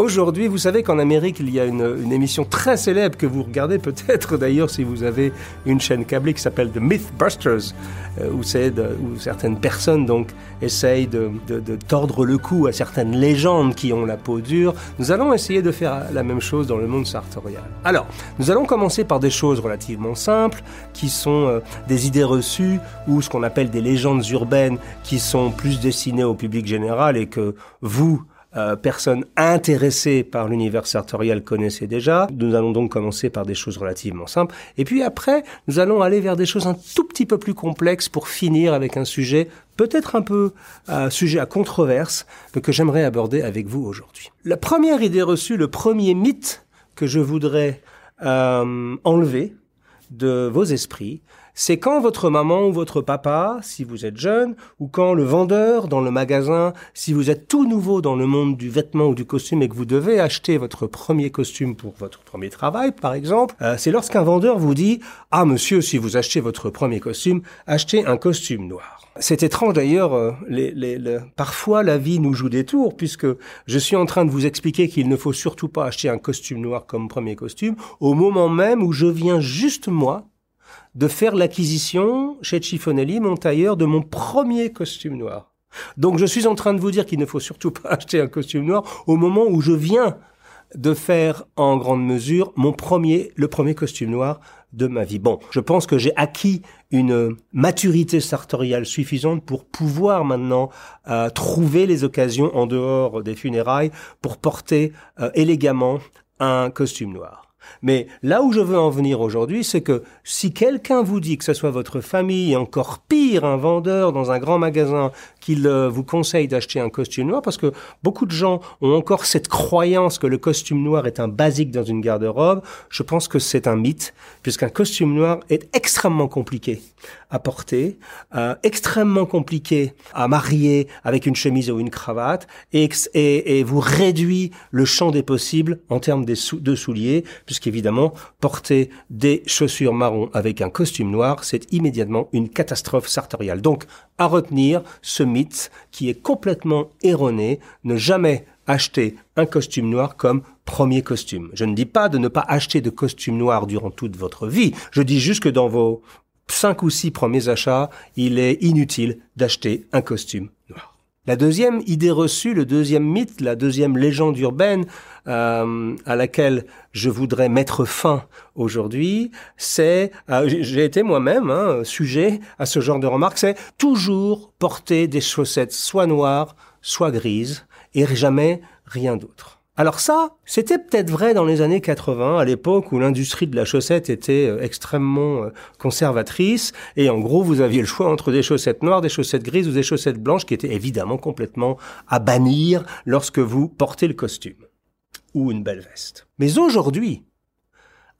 Aujourd'hui, vous savez qu'en Amérique, il y a une, émission très célèbre que vous regardez peut-être d'ailleurs si vous avez une chaîne câblée qui s'appelle The Mythbusters, euh, où, où certaines personnes donc essayent de, de, tordre le cou à certaines légendes qui ont la peau dure. Nous allons essayer de faire la même chose dans le monde sartorial. Alors, nous allons commencer par des choses relativement simples, qui sont euh, des idées reçues ou ce qu'on appelle des légendes urbaines qui sont plus destinées au public général et que vous, euh, personnes intéressées par l'univers sartorial connaissaient déjà. Nous allons donc commencer par des choses relativement simples. Et puis après, nous allons aller vers des choses un tout petit peu plus complexes pour finir avec un sujet peut-être un peu euh, sujet à controverse, mais que j'aimerais aborder avec vous aujourd'hui. La première idée reçue, le premier mythe que je voudrais euh, enlever de vos esprits, c'est quand votre maman ou votre papa, si vous êtes jeune, ou quand le vendeur dans le magasin, si vous êtes tout nouveau dans le monde du vêtement ou du costume et que vous devez acheter votre premier costume pour votre premier travail, par exemple, euh, c'est lorsqu'un vendeur vous dit « Ah monsieur, si vous achetez votre premier costume, achetez un costume noir ». C'est étrange d'ailleurs, euh, les, les, parfois la vie nous joue des tours, puisque je suis en train de vous expliquer qu'il ne faut surtout pas acheter un costume noir comme premier costume, au moment même où je viens juste moi de faire l'acquisition chez Chiffonelli, mon tailleur, de mon premier costume noir. Donc je suis en train de vous dire qu'il ne faut surtout pas acheter un costume noir au moment où je viens de faire en grande mesure mon premier, le premier costume noir de ma vie. Bon, je pense que j'ai acquis une maturité sartoriale suffisante pour pouvoir maintenant euh, trouver les occasions en dehors des funérailles pour porter euh, élégamment un costume noir. Mais là où je veux en venir aujourd'hui, c'est que si quelqu'un vous dit que ce soit votre famille, encore pire, un vendeur dans un grand magasin, qu'il euh, vous conseille d'acheter un costume noir, parce que beaucoup de gens ont encore cette croyance que le costume noir est un basique dans une garde-robe, je pense que c'est un mythe, puisqu'un costume noir est extrêmement compliqué à porter, euh, extrêmement compliqué à marier avec une chemise ou une cravate, et, vous réduit le champ des possibles en termes de souliers, puisqu'évidemment, porter des chaussures marron avec un costume noir, c'est immédiatement une catastrophe sartoriale. Donc, à retenir ce mythe qui est complètement erroné, ne jamais acheter un costume noir comme premier costume. Je ne dis pas de ne pas acheter de costume noir durant toute votre vie. Je dis juste que dans vos cinq ou six premiers achats, il est inutile d'acheter un costume noir. La deuxième idée reçue, le deuxième mythe, la deuxième légende urbaine euh, à laquelle je voudrais mettre fin aujourd'hui, c'est, euh, j'ai été moi-même hein, sujet à ce genre de remarques, c'est toujours porter des chaussettes soit noires, soit grises, et jamais rien d'autre. Alors ça, c'était peut-être vrai dans les années 80, à l'époque où l'industrie de la chaussette était euh, extrêmement euh, conservatrice, et en gros, vous aviez le choix entre des chaussettes noires, des chaussettes grises ou des chaussettes blanches, qui étaient évidemment complètement à bannir lorsque vous portez le costume ou une belle veste. Mais aujourd'hui,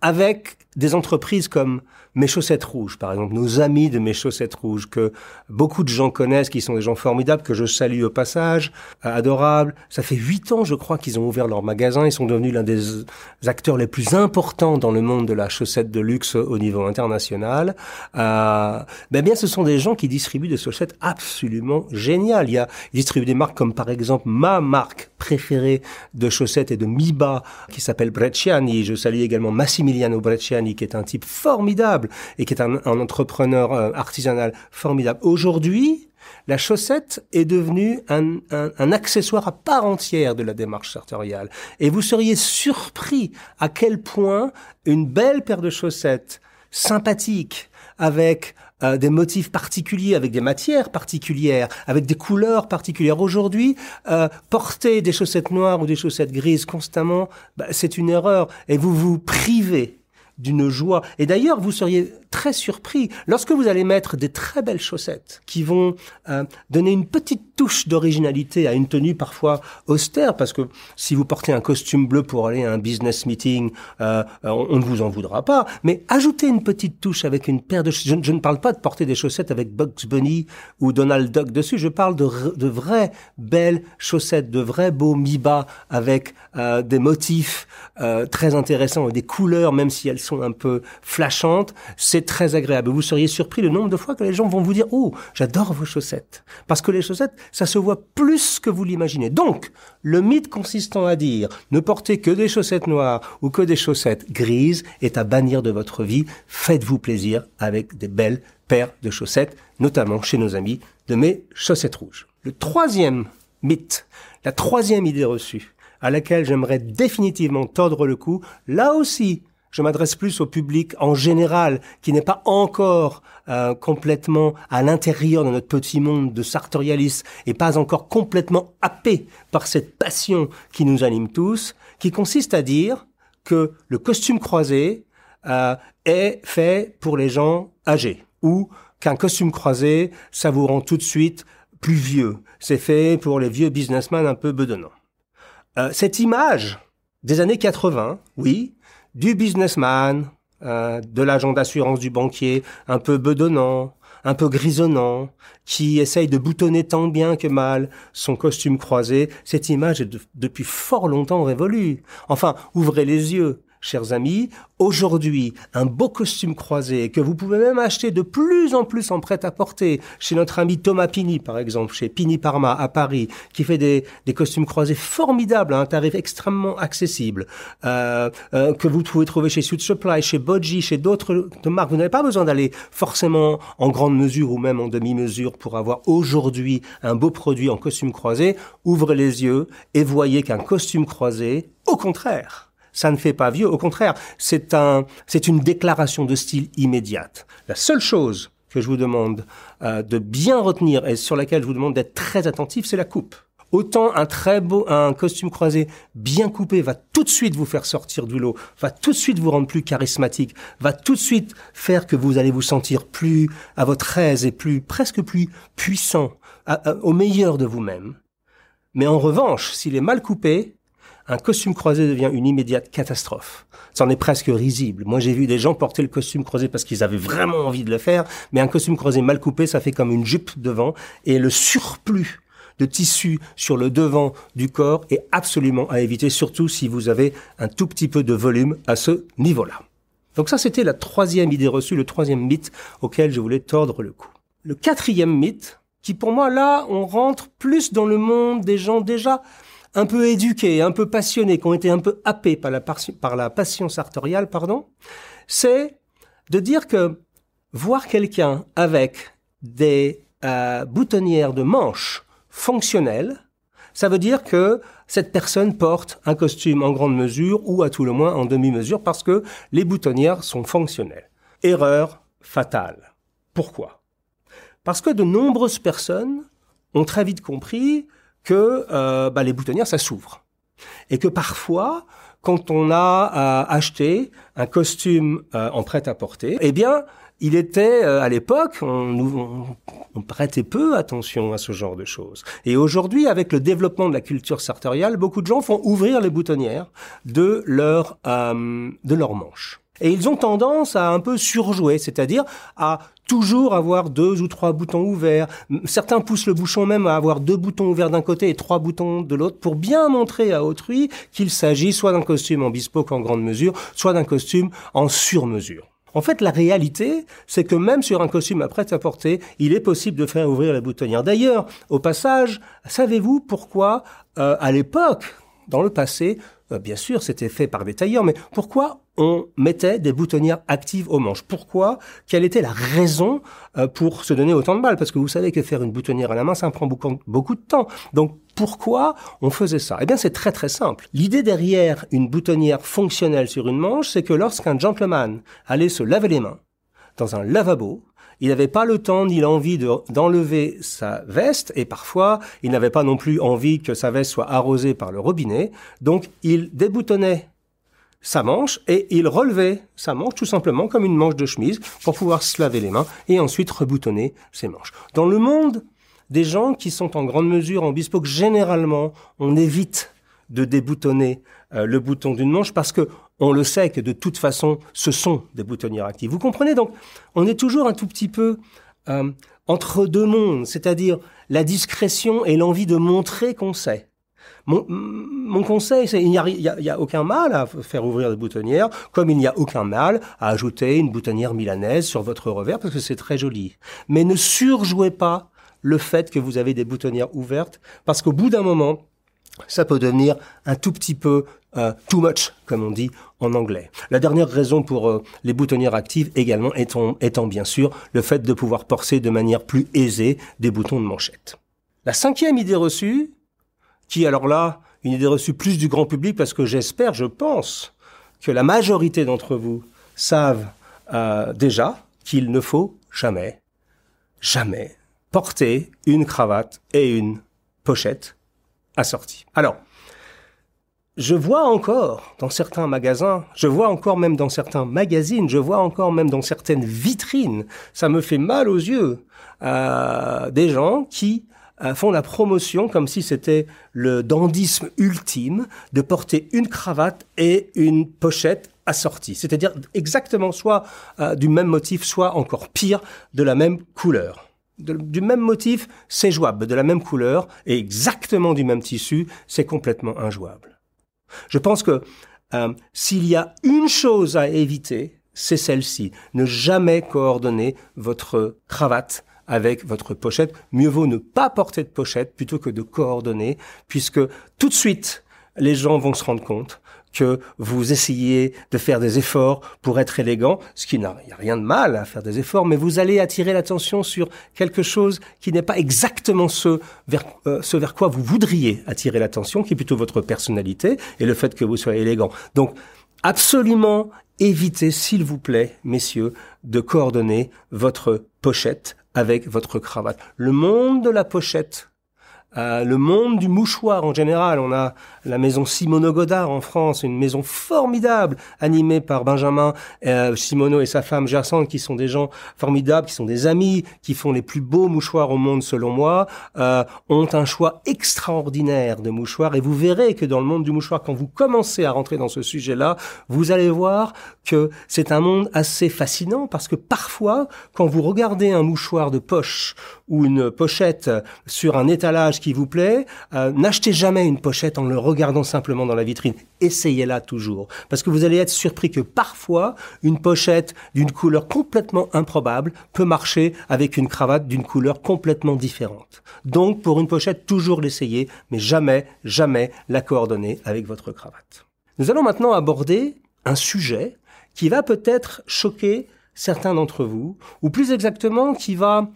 avec des entreprises comme Mes Chaussettes Rouges, par exemple, nos amis de Mes Chaussettes Rouges, que beaucoup de gens connaissent, qui sont des gens formidables, que je salue au passage, euh, adorables. Ça fait huit ans, je crois, qu'ils ont ouvert leur magasin. Ils sont devenus l'un des acteurs les plus importants dans le monde de la chaussette de luxe au niveau international. Euh, ben bien, ce sont des gens qui distribuent des chaussettes absolument géniales. Il y a, ils distribuent des marques comme, par exemple, ma marque préférée de chaussettes et de Miba, qui s'appelle Brecciani. Je salue également Massimiliano Brecciani qui est un type formidable et qui est un, entrepreneur euh, artisanal formidable. Aujourd'hui, la chaussette est devenue un, accessoire à part entière de la démarche sartoriale. Et vous seriez surpris à quel point une belle paire de chaussettes sympathique, avec euh, des motifs particuliers, avec des matières particulières, avec des couleurs particulières. Aujourd'hui, euh, porter des chaussettes noires ou des chaussettes grises constamment, bah, c'est une erreur. Et vous vous privez d'une joie. Et d'ailleurs, vous seriez très surpris lorsque vous allez mettre des très belles chaussettes qui vont euh, donner une petite touche d'originalité à une tenue parfois austère, parce que si vous portez un costume bleu pour aller à un business meeting, euh, on, ne vous en voudra pas. Mais ajoutez une petite touche avec une paire de... Je, je ne parle pas de porter des chaussettes avec Bugs Bunny ou Donald Duck dessus, je parle de, de vraies belles chaussettes, de vrais beaux Miba avec euh, des motifs très intéressants et des couleurs, même si elles sont un peu flashantes, c'est très agréable. Vous seriez surpris le nombre de fois que les gens vont vous dire "Oh, j'adore vos chaussettes." Parce que les chaussettes, ça se voit plus que vous l'imaginez. Donc, le mythe consistant à dire "Ne portez que des chaussettes noires ou que des chaussettes grises" est à bannir de votre vie. Faites-vous plaisir avec des belles paires de chaussettes, notamment chez nos amis de mes chaussettes rouges. Le troisième mythe, la troisième idée reçue, à laquelle j'aimerais définitivement tordre le cou, là aussi, je m'adresse plus au public en général qui n'est pas encore euh, complètement à l'intérieur de notre petit monde de sartorialistes et pas encore complètement happé par cette passion qui nous anime tous, qui consiste à dire que le costume croisé euh, est fait pour les gens âgés ou qu'un costume croisé, ça vous rend tout de suite plus vieux. C'est fait pour les vieux businessmen un peu bedonnants. Euh, cette image des années 80, oui, du businessman, euh, de l'agent d'assurance du banquier, un peu bedonnant, un peu grisonnant, qui essaye de boutonner tant bien que mal son costume croisé, cette image est depuis fort longtemps révolue. Enfin, ouvrez les yeux chers amis, aujourd'hui, un beau costume croisé que vous pouvez même acheter de plus en plus en prêt-à-porter chez notre ami Thomas Pini, par exemple, chez Pini Parma à Paris, qui fait des, costumes croisés formidables à un tarif extrêmement accessible, euh, euh, que vous pouvez trouver chez Suit Supply, chez Bodji, chez d'autres marques. Vous n'avez pas besoin d'aller forcément en grande mesure ou même en demi-mesure pour avoir aujourd'hui un beau produit en costume croisé. Ouvrez les yeux et voyez qu'un costume croisé, au contraire, ça ne fait pas vieux. Au contraire, c'est un, c'est une déclaration de style immédiate. La seule chose que je vous demande euh, de bien retenir et sur laquelle je vous demande d'être très attentif, c'est la coupe. Autant un très beau, un costume croisé bien coupé va tout de suite vous faire sortir du lot, va tout de suite vous rendre plus charismatique, va tout de suite faire que vous allez vous sentir plus à votre aise et plus, presque plus puissant, au meilleur de vous-même. Mais en revanche, s'il est mal coupé, un costume croisé devient une immédiate catastrophe. C'en est presque risible. Moi, j'ai vu des gens porter le costume croisé parce qu'ils avaient vraiment envie de le faire, mais un costume croisé mal coupé, ça fait comme une jupe devant, et le surplus de tissu sur le devant du corps est absolument à éviter, surtout si vous avez un tout petit peu de volume à ce niveau-là. Donc ça, c'était la troisième idée reçue, le troisième mythe auquel je voulais tordre le cou. Le quatrième mythe, qui pour moi, là, on rentre plus dans le monde des gens déjà un peu éduqués, un peu passionnés, qui ont été un peu happés par la, par la passion sartoriale, pardon, c'est de dire que voir quelqu'un avec des euh, boutonnières de manches fonctionnelles, ça veut dire que cette personne porte un costume en grande mesure ou à tout le moins en demi-mesure parce que les boutonnières sont fonctionnelles. Erreur fatale. Pourquoi? Parce que de nombreuses personnes ont très vite compris que euh, bah, les boutonnières, ça s'ouvre. Et que parfois, quand on a euh, acheté un costume euh, en prêt-à-porter, eh bien, il était à l'époque, on, on, prêtait peu attention à ce genre de choses. Et aujourd'hui, avec le développement de la culture sartoriale, beaucoup de gens font ouvrir les boutonnières de leur de leurs manches. Et ils ont tendance à un peu surjouer, c'est-à-dire à toujours avoir deux ou trois boutons ouverts. Certains poussent le bouchon même à avoir deux boutons ouverts d'un côté et trois boutons de l'autre pour bien montrer à autrui qu'il s'agit soit d'un costume en bespoke en grande mesure, soit d'un costume en sur-mesure. En fait, la réalité, c'est que même sur un costume à prêt-à-porter, il est possible de faire ouvrir la boutonnière. D'ailleurs, au passage, savez-vous pourquoi, euh, à l'époque, dans le passé, euh, bien sûr, c'était fait par des tailleurs, mais pourquoi on mettait des boutonnières actives aux manches Pourquoi? Quelle était la raison euh, pour se donner autant de balles? Parce que vous savez que faire une boutonnière à la main, ça prend beaucoup, beaucoup de temps. Donc pourquoi on faisait ça? Eh bien, c'est très très simple. L'idée derrière une boutonnière fonctionnelle sur une manche, c'est que lorsqu'un gentleman allait se laver les mains dans un lavabo, il n'avait pas le temps ni l'envie d'enlever sa veste et parfois il n'avait pas non plus envie que sa veste soit arrosée par le robinet. Donc il déboutonnait sa manche et il relevait sa manche tout simplement comme une manche de chemise pour pouvoir se laver les mains et ensuite reboutonner ses manches. Dans le monde des gens qui sont en grande mesure en bespoke, généralement, on évite de déboutonner euh, le bouton d'une manche parce que on le sait que de toute façon, ce sont des boutonnières actives. Vous comprenez? Donc, on est toujours un tout petit peu euh, entre deux mondes, c'est-à-dire la discrétion et l'envie de montrer qu'on sait. Mon, conseil, c'est il n'y a, a, aucun mal à faire ouvrir des boutonnières, comme il n'y a aucun mal à ajouter une boutonnière milanaise sur votre revers, parce que c'est très joli. Mais ne surjouez pas le fait que vous avez des boutonnières ouvertes, parce qu'au bout d'un moment, ça peut devenir un tout petit peu uh, too much, comme on dit en anglais. La dernière raison pour uh, les boutonnières actives également étant, étant bien sûr le fait de pouvoir porter de manière plus aisée des boutons de manchette. La cinquième idée reçue, qui alors là, une idée reçue plus du grand public, parce que j'espère, je pense, que la majorité d'entre vous savent euh, déjà qu'il ne faut jamais, jamais porter une cravate et une pochette assorties. Alors, je vois encore dans certains magasins, je vois encore même dans certains magazines, je vois encore même dans certaines vitrines, ça me fait mal aux yeux, euh, des gens qui font la promotion comme si c'était le dandisme ultime de porter une cravate et une pochette assortie, c'est-à-dire exactement soit euh, du même motif, soit encore pire, de la même couleur. du même motif, c'est jouable, de la même couleur et exactement du même tissu, c'est complètement injouable. Je pense que euh, s'il y a une chose à éviter, c'est celle-ci. Ne jamais coordonner votre cravate avec votre pochette. Mieux vaut ne pas porter de pochette plutôt que de coordonner, puisque tout de suite, les gens vont se rendre compte que vous essayez de faire des efforts pour être élégant, ce qui n'a rien de mal à faire des efforts, mais vous allez attirer l'attention sur quelque chose qui n'est pas exactement ce vers, euh, ce vers quoi vous voudriez attirer l'attention, qui est plutôt votre personnalité et le fait que vous soyez élégant. Donc, absolument évitez, s'il vous plaît, messieurs, de coordonner votre pochette avec votre cravate. Le monde de la pochette, euh, le monde du mouchoir en général. On a la maison Simono Godard en France, une maison formidable animée par Benjamin euh, Simono et sa femme Gersand, qui sont des gens formidables, qui sont des amis, qui font les plus beaux mouchoirs au monde selon moi, euh, ont un choix extraordinaire de mouchoirs. Et vous verrez que dans le monde du mouchoir, quand vous commencez à rentrer dans ce sujet-là, vous allez voir que c'est un monde assez fascinant parce que parfois, quand vous regardez un mouchoir de poche ou une pochette sur un étalage qui vous plaît, euh, n'achetez jamais une pochette en le regardant simplement dans la vitrine. Essayez-la toujours. Parce que vous allez être surpris que parfois, une pochette d'une couleur complètement improbable peut marcher avec une cravate d'une couleur complètement différente. Donc, pour une pochette, toujours l'essayer, mais jamais, jamais la coordonner avec votre cravate. Nous allons maintenant aborder un sujet qui va peut-être choquer certains d'entre vous, ou plus exactement qui va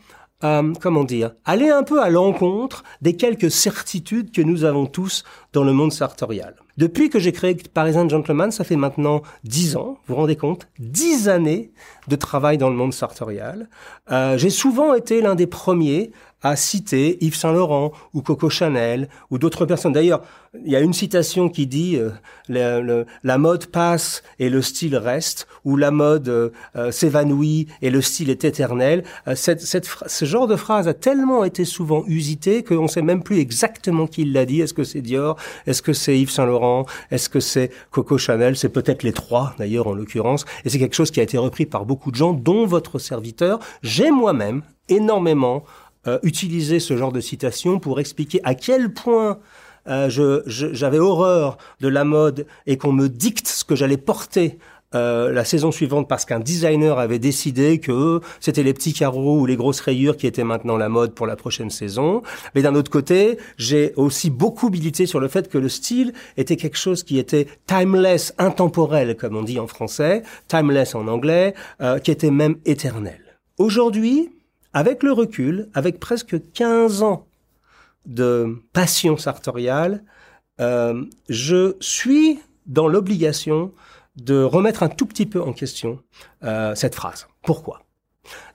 euh, comment dire, aller un peu à l'encontre des quelques certitudes que nous avons tous dans le monde sartorial. Depuis que j'ai créé Parisian Gentleman, ça fait maintenant dix ans, vous vous rendez compte, dix années de travail dans le monde sartorial. Euh, j'ai souvent été l'un des premiers à citer Yves Saint Laurent ou Coco Chanel ou d'autres personnes. D'ailleurs, il y a une citation qui dit euh, le, la mode passe et le style reste, ou la mode euh, euh, s'évanouit et le style est éternel. Cette, cette, ce genre de phrase a tellement été souvent usité qu'on ne sait même plus exactement qui l'a dit. Est-ce que c'est Dior? Est-ce que c'est Yves Saint Laurent? Est-ce que c'est Coco Chanel? C'est peut-être les trois d'ailleurs en l'occurrence. Et c'est quelque chose qui a été repris par beaucoup de gens, dont votre serviteur. J'ai moi-même énormément euh, utiliser ce genre de citation pour expliquer à quel point euh, j'avais horreur de la mode et qu'on me dicte ce que j'allais porter euh, la saison suivante parce qu'un designer avait décidé que c'était les petits carreaux ou les grosses rayures qui étaient maintenant la mode pour la prochaine saison. Mais d'un autre côté, j'ai aussi beaucoup milité sur le fait que le style était quelque chose qui était timeless, intemporel, comme on dit en français, timeless en anglais, euh, qui était même éternel. Aujourd'hui, avec le recul, avec presque 15 ans de passion sartoriale, euh, je suis dans l'obligation de remettre un tout petit peu en question euh, cette phrase. Pourquoi?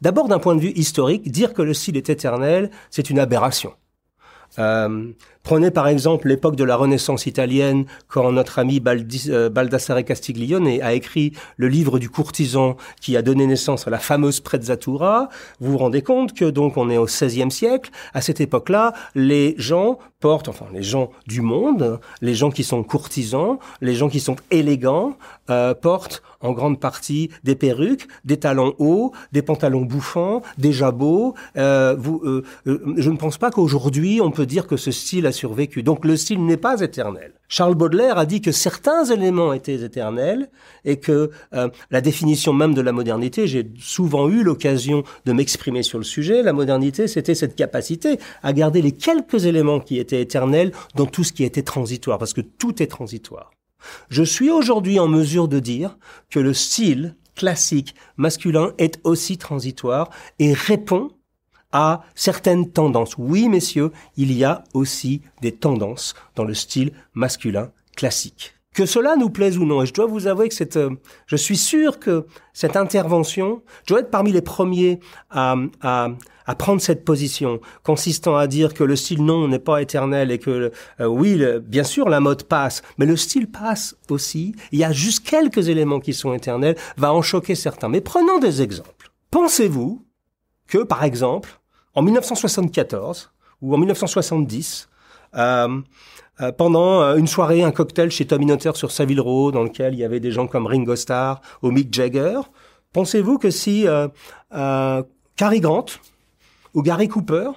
D'abord, d'un point de vue historique, dire que le style est éternel, c'est une aberration. Euh, prenez par exemple l'époque de la Renaissance italienne, quand notre ami euh, Baldassare Castiglione a écrit le livre du courtisan qui a donné naissance à la fameuse Prezzatura. Vous vous rendez compte que donc on est au XVIe siècle. À cette époque-là, les gens portent, enfin les gens du monde, les gens qui sont courtisans, les gens qui sont élégants, euh, portent en grande partie des perruques, des talons hauts, des pantalons bouffants, des jabots. Euh, je ne pense pas qu'aujourd'hui on peut dire que ce style survécu. Donc le style n'est pas éternel. Charles Baudelaire a dit que certains éléments étaient éternels et que euh, la définition même de la modernité, j'ai souvent eu l'occasion de m'exprimer sur le sujet, la modernité c'était cette capacité à garder les quelques éléments qui étaient éternels dans tout ce qui était transitoire, parce que tout est transitoire. Je suis aujourd'hui en mesure de dire que le style classique masculin est aussi transitoire et répond à certaines tendances. Oui, messieurs, il y a aussi des tendances dans le style masculin classique. Que cela nous plaise ou non, et je dois vous avouer que cette, euh, je suis sûr que cette intervention, je dois être parmi les premiers à, à, à prendre cette position, consistant à dire que le style non n'est pas éternel et que euh, oui, bien sûr, la mode passe, mais le style passe aussi. Il y a juste quelques éléments qui sont éternels, va en choquer certains. Mais prenons des exemples. Pensez-vous que, par exemple, en 1974 ou en 1970, euh, euh, pendant euh, une soirée, un cocktail chez Tommy Notter sur Savile Row, dans lequel il y avait des gens comme Ringo Starr ou Mick Jagger, pensez-vous que si Cary Grant ou Gary Cooper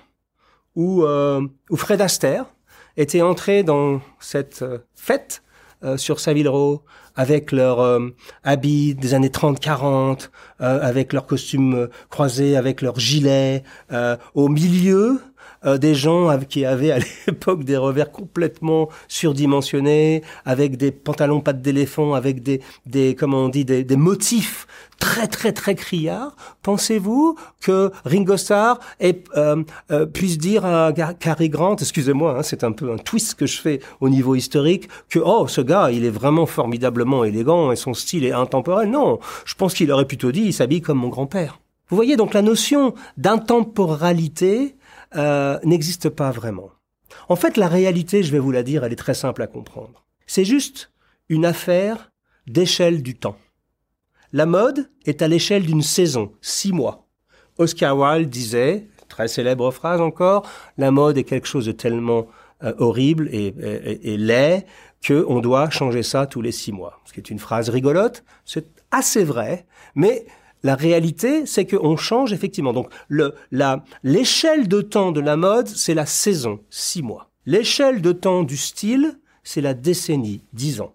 ou, ou Fred Astaire étaient entrés dans cette fête sur Savile Row avec leurs euh, habits des années 30-40, euh, avec leurs costumes croisés, avec leurs gilets, euh, au milieu des gens qui avaient à l'époque des revers complètement surdimensionnés, avec des pantalons pattes d'éléphant, avec des, des comment on dit, des, des motifs très très très criard, pensez-vous que Ringo Starr euh, euh, puisse dire à Cary Grant, excusez-moi, hein, c'est un peu un twist que je fais au niveau historique, que oh ce gars il est vraiment formidablement élégant et son style est intemporel. Non, je pense qu'il aurait plutôt dit il s'habille comme mon grand-père. Vous voyez donc la notion d'intemporalité euh, n'existe pas vraiment. En fait, la réalité, je vais vous la dire, elle est très simple à comprendre. C'est juste une affaire d'échelle du temps. La mode est à l'échelle d'une saison, six mois. Oscar Wilde disait, très célèbre phrase encore, la mode est quelque chose de tellement euh, horrible et, laid qu'on doit changer ça tous les six mois. Ce qui est une phrase rigolote, c'est assez vrai, mais la réalité, c'est qu'on change effectivement. Donc, l'échelle de temps de la mode, c'est la saison, six mois. L'échelle de temps du style, c'est la décennie, dix ans.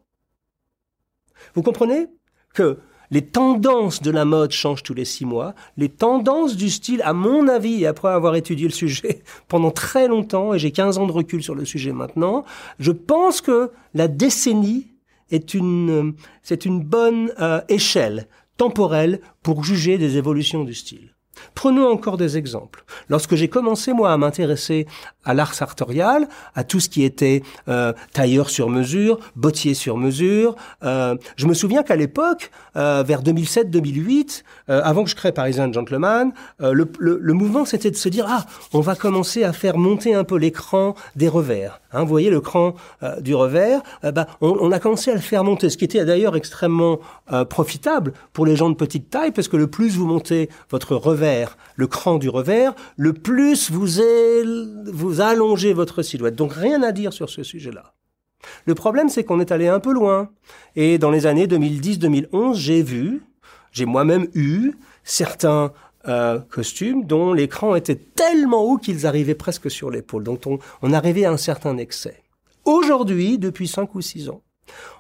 Vous comprenez que les tendances de la mode changent tous les six mois. Les tendances du style, à mon avis, et après avoir étudié le sujet pendant très longtemps, et j'ai 15 ans de recul sur le sujet maintenant, je pense que la décennie est une, c'est une bonne euh, échelle temporelle pour juger des évolutions du style. Prenons encore des exemples. Lorsque j'ai commencé, moi, à m'intéresser à l'art sartorial, à tout ce qui était euh, tailleur sur mesure, bottier sur mesure, euh, je me souviens qu'à l'époque, euh, vers 2007-2008, euh, avant que je crée Parisian Gentleman, le, mouvement, c'était de se dire, ah, on va commencer à faire monter un peu l'écran des revers. Hein, vous voyez, le cran du revers, bah, on, on, a commencé à le faire monter, ce qui était d'ailleurs extrêmement profitable pour les gens de petite taille, parce que le plus vous montez votre revers, le cran du revers, le plus vous, allongez votre silhouette. Donc rien à dire sur ce sujet-là. Le problème, c'est qu'on est allé un peu loin. Et dans les années 2010-2011, j'ai vu, j'ai moi-même eu certains euh, costumes dont l'écran était tellement haut qu'ils arrivaient presque sur l'épaule. Donc on, on arrivait à un certain excès. Aujourd'hui, depuis cinq ou six ans,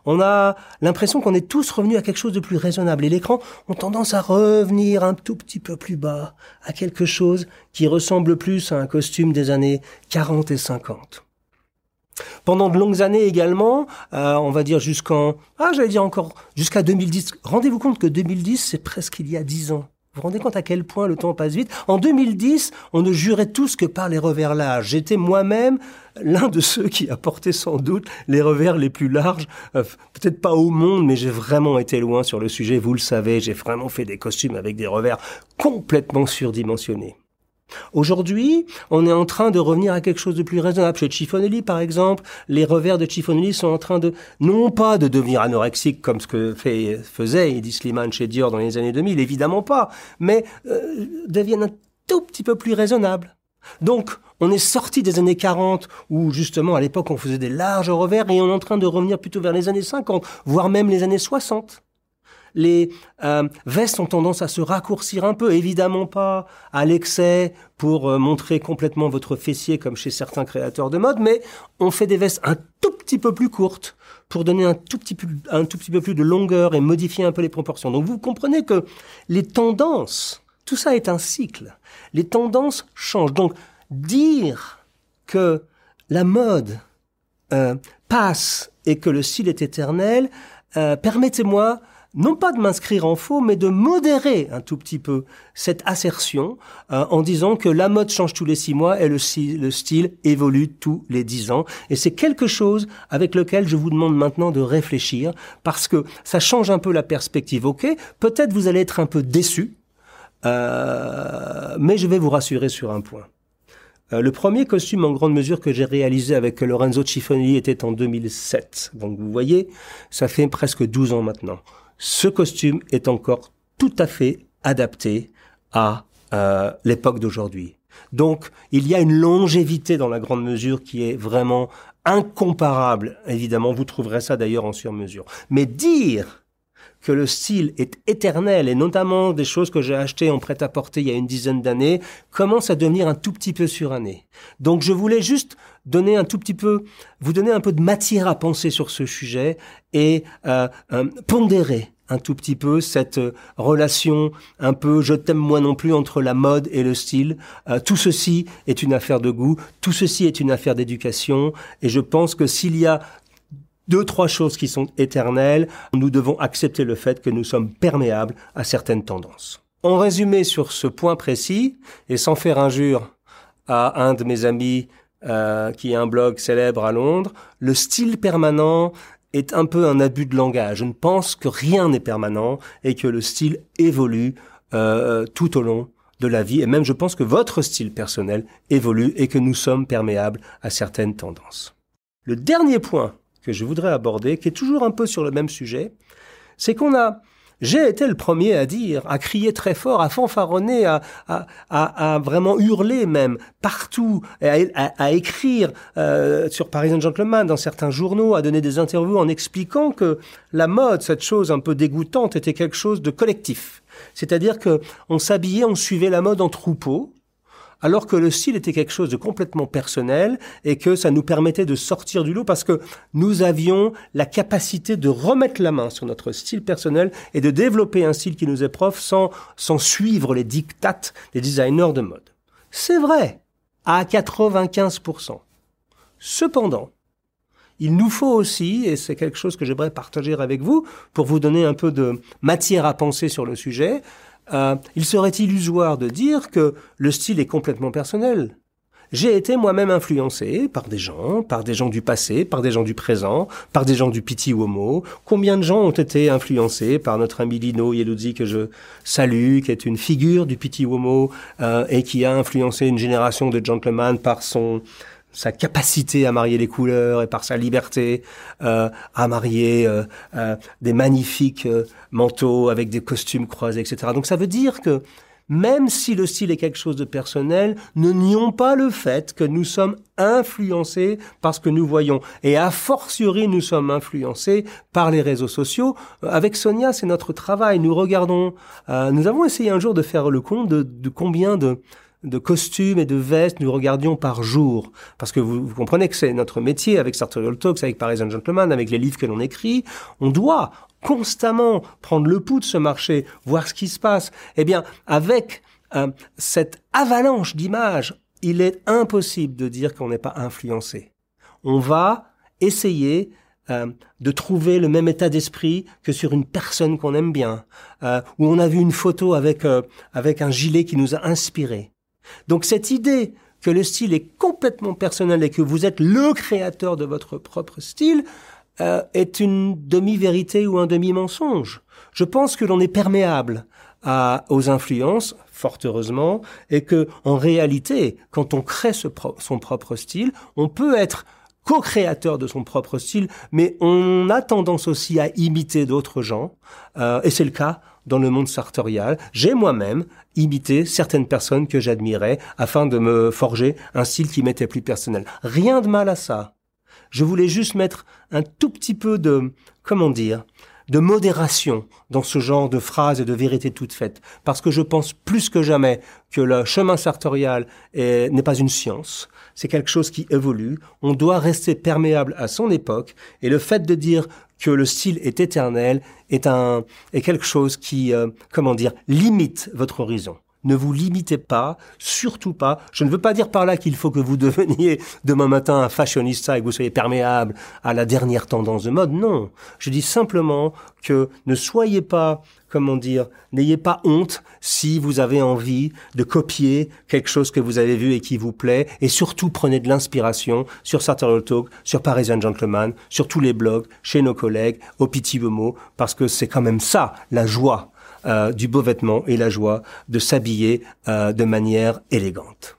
on a l'impression qu'on est tous revenus à quelque chose de plus raisonnable. Et l'écran ont tendance à revenir un tout petit peu plus bas, à quelque chose qui ressemble plus à un costume des années 40 et 50. Pendant de longues années également, euh, on va dire jusqu'en, ah j'allais dire encore, jusqu'à 2010. Rendez-vous compte que 2010, c'est presque il y a 10 ans. Vous vous rendez compte à quel point le temps passe vite? En 2010, on ne jurait tous que par les revers larges. J'étais moi-même l'un de ceux qui a porté sans doute les revers les plus larges, euh, peut-être pas au monde, mais j'ai vraiment été loin sur le sujet, vous le savez, j'ai vraiment fait des costumes avec des revers complètement surdimensionnés. Aujourd'hui, on est en train de revenir à quelque chose de plus raisonnable. Chez Chiffonelli, par exemple, les revers de Chiffonelli sont en train de, non pas de devenir anorexiques comme ce que faisait Eddie Slimane chez Dior dans les années 2000, évidemment pas, mais euh, deviennent un tout petit peu plus raisonnables. Donc, on est sorti des années 40 où justement à l'époque on faisait des larges revers et on est en train de revenir plutôt vers les années 50, voire même les années 60. Les euh, vestes ont tendance à se raccourcir un peu, évidemment pas à l'excès pour euh, montrer complètement votre fessier comme chez certains créateurs de mode, mais on fait des vestes un tout petit peu plus courtes pour donner un tout petit peu, un tout petit peu plus de longueur et modifier un peu les proportions. Donc vous comprenez que les tendances, tout ça est un cycle. Les tendances changent. Donc dire que la mode euh, passe et que le style est éternel, permettez-moi non pas de m'inscrire en faux, mais de modérer un tout petit peu cette assertion euh, en disant que la mode change tous les six mois et le, le style évolue tous les dix ans. Et c'est quelque chose avec lequel je vous demande maintenant de réfléchir parce que ça change un peu la perspective. Ok, peut-être vous allez être un peu déçu, euh, mais je vais vous rassurer sur un point. Euh, le premier costume en grande mesure que j'ai réalisé avec Lorenzo Ciffoni était en 2007. Donc vous voyez, ça fait presque 12 ans maintenant. Ce costume est encore tout à fait adapté à euh, l'époque d'aujourd'hui. Donc il y a une longévité dans la grande mesure qui est vraiment incomparable. Évidemment, vous trouverez ça d'ailleurs en sur-mesure. Mais dire que le style est éternel, et notamment des choses que j'ai achetées en prêt-à-porter il y a une dizaine d'années, commencent à devenir un tout petit peu surannées. Donc je voulais juste donner un tout petit peu, vous donner un peu de matière à penser sur ce sujet et euh, euh, pondérer un tout petit peu cette euh, relation un peu je t'aime moi non plus entre la mode et le style. tout ceci est une affaire de goût, tout ceci est une affaire d'éducation et je pense que s'il y a deux, trois choses qui sont éternelles, nous devons accepter le fait que nous sommes perméables à certaines tendances. En résumé sur ce point précis, et sans faire injure à un de mes amis euh, qui a un blog célèbre à Londres, le style permanent est un peu un abus de langage. Je ne pense que rien n'est permanent et que le style évolue euh, tout au long de la vie. Et même je pense que votre style personnel évolue et que nous sommes perméables à certaines tendances. Le dernier point que je voudrais aborder, qui est toujours un peu sur le même sujet, c'est qu'on a j'ai été le premier à dire, à crier très fort, à fanfaronner, à, à, à, vraiment hurler même partout, à, à écrire euh, sur Parisian Gentleman, dans certains journaux, à donner des interviews en expliquant que la mode, cette chose un peu dégoûtante, était quelque chose de collectif. C'est-à-dire que on s'habillait, on suivait la mode en troupeau, alors que le style était quelque chose de complètement personnel et que ça nous permettait de sortir du lot parce que nous avions la capacité de remettre la main sur notre style personnel et de développer un style qui nous est sans, sans suivre les dictates des designers de mode. C'est vrai, à 95%. Cependant, il nous faut aussi, et c'est quelque chose que j'aimerais partager avec vous pour vous donner un peu de matière à penser sur le sujet, euh, il serait illusoire de dire que le style est complètement personnel. J'ai été moi-même influencé par des gens, par des gens du passé, par des gens du présent, par des gens du Piti Womo. Combien de gens ont été influencés par notre ami Lino Yeludzi que je salue, qui est une figure du Piti Womo euh, et qui a influencé une génération de gentlemen par son sa capacité à marier les couleurs et par sa liberté euh, à marier euh, euh, des magnifiques manteaux avec des costumes croisés, etc. Donc ça veut dire que même si le style est quelque chose de personnel, ne nions pas le fait que nous sommes influencés par ce que nous voyons. Et a fortiori, nous sommes influencés par les réseaux sociaux. Avec Sonia, c'est notre travail. Nous regardons, nous avons essayé un jour de faire le compte de combien de, de costumes et de vestes nous regardions par jour. Parce que vous, comprenez que c'est notre métier avec Sartorial Talks, avec Parisian Gentleman, avec les livres que l'on écrit. On doit constamment prendre le pouls de ce marché, voir ce qui se passe. Eh bien, avec euh, cette avalanche d'images, il est impossible de dire qu'on n'est pas influencé. On va essayer euh, de trouver le même état d'esprit que sur une personne qu'on aime bien, euh, où on a vu une photo avec avec un gilet qui nous a inspiré. Donc cette idée que le style est complètement personnel et que vous êtes le créateur de votre propre style euh, est une demi-vérité ou un demi-mensonge. Je pense que l'on est perméable à, aux influences, fort heureusement, et que en réalité, quand on crée son propre style, on peut être co-créateur de son propre style, mais on a tendance aussi à imiter d'autres gens, euh, et c'est le cas dans le monde sartorial. J'ai moi-même imité certaines personnes que j'admirais afin de me forger un style qui m'était plus personnel. Rien de mal à ça. Je voulais juste mettre un tout petit peu de, comment dire, de modération dans ce genre de phrases et de vérités toutes faites, parce que je pense plus que jamais que le chemin sartorial n'est pas une science, c'est quelque chose qui évolue, on doit rester perméable à son époque, et le fait de dire que le style est éternel est un est quelque chose qui euh, comment dire limite votre horizon. Ne vous limitez pas, surtout pas. Je ne veux pas dire par là qu'il faut que vous deveniez demain matin un fashionista et que vous soyez perméable à la dernière tendance de mode. Non. Je dis simplement que ne soyez pas, comment dire, n'ayez pas honte si vous avez envie de copier quelque chose que vous avez vu et qui vous plaît. Et surtout, prenez de l'inspiration sur Sartorial Talk, sur Parisian Gentleman, sur tous les blogs, chez nos collègues, au Petit Bemo, parce que c'est quand même ça, la joie euh, du beau vêtement et la joie de s'habiller euh, de manière élégante.